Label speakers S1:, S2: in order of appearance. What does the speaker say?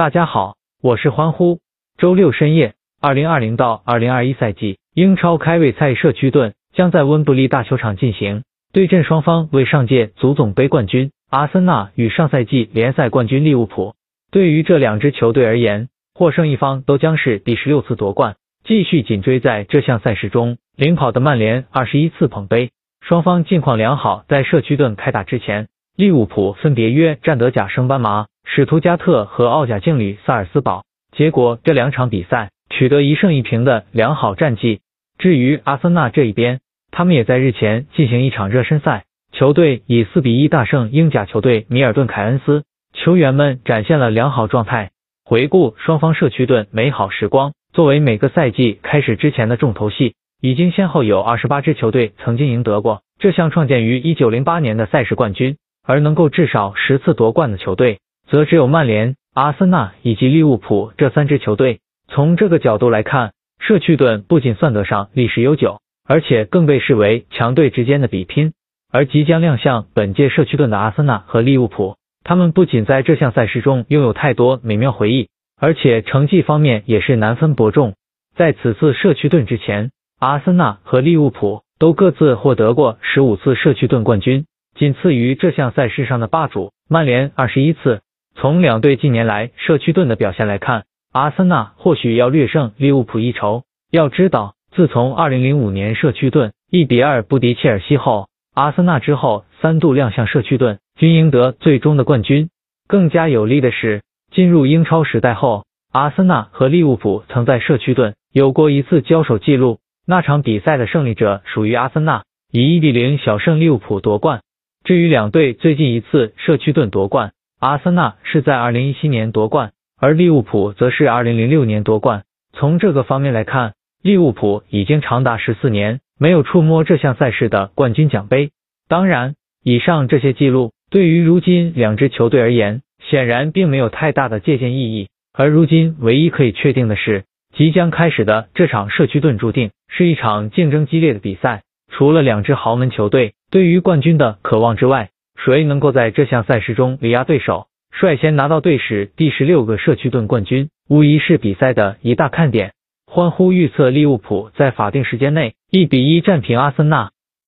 S1: 大家好，我是欢呼。周六深夜，二零二零到二零二一赛季英超开胃赛社区盾将在温布利大球场进行，对阵双方为上届足总杯冠军阿森纳与上赛季联赛冠军利物浦。对于这两支球队而言，获胜一方都将是第十六次夺冠，继续紧追在这项赛事中领跑的曼联二十一次捧杯。双方近况良好，在社区盾开打之前，利物浦分别约战德甲升班马。史图加特和奥甲劲旅萨尔斯堡，结果这两场比赛取得一胜一平的良好战绩。至于阿森纳这一边，他们也在日前进行一场热身赛，球队以四比一大胜英甲球队米尔顿凯恩斯，球员们展现了良好状态。回顾双方社区盾美好时光，作为每个赛季开始之前的重头戏，已经先后有二十八支球队曾经赢得过这项创建于一九零八年的赛事冠军，而能够至少十次夺冠的球队。则只有曼联、阿森纳以及利物浦这三支球队。从这个角度来看，社区盾不仅算得上历史悠久，而且更被视为强队之间的比拼。而即将亮相本届社区盾的阿森纳和利物浦，他们不仅在这项赛事中拥有太多美妙回忆，而且成绩方面也是难分伯仲。在此次社区盾之前，阿森纳和利物浦都各自获得过十五次社区盾冠军，仅次于这项赛事上的霸主曼联二十一次。从两队近年来社区盾的表现来看，阿森纳或许要略胜利物浦一筹。要知道，自从2005年社区盾1比2不敌切尔西后，阿森纳之后三度亮相社区盾均赢得最终的冠军。更加有利的是，进入英超时代后，阿森纳和利物浦曾在社区盾有过一次交手记录，那场比赛的胜利者属于阿森纳，以1比0小胜利物浦夺冠。至于两队最近一次社区盾夺冠，阿森纳是在二零一七年夺冠，而利物浦则是二零零六年夺冠。从这个方面来看，利物浦已经长达十四年没有触摸这项赛事的冠军奖杯。当然，以上这些记录对于如今两支球队而言，显然并没有太大的借鉴意义。而如今唯一可以确定的是，即将开始的这场社区盾注定是一场竞争激烈的比赛。除了两支豪门球队对于冠军的渴望之外，谁能够在这项赛事中力压对手，率先拿到队史第十六个社区盾冠军，无疑是比赛的一大看点。欢呼预测利物浦在法定时间内一比一战平阿森纳。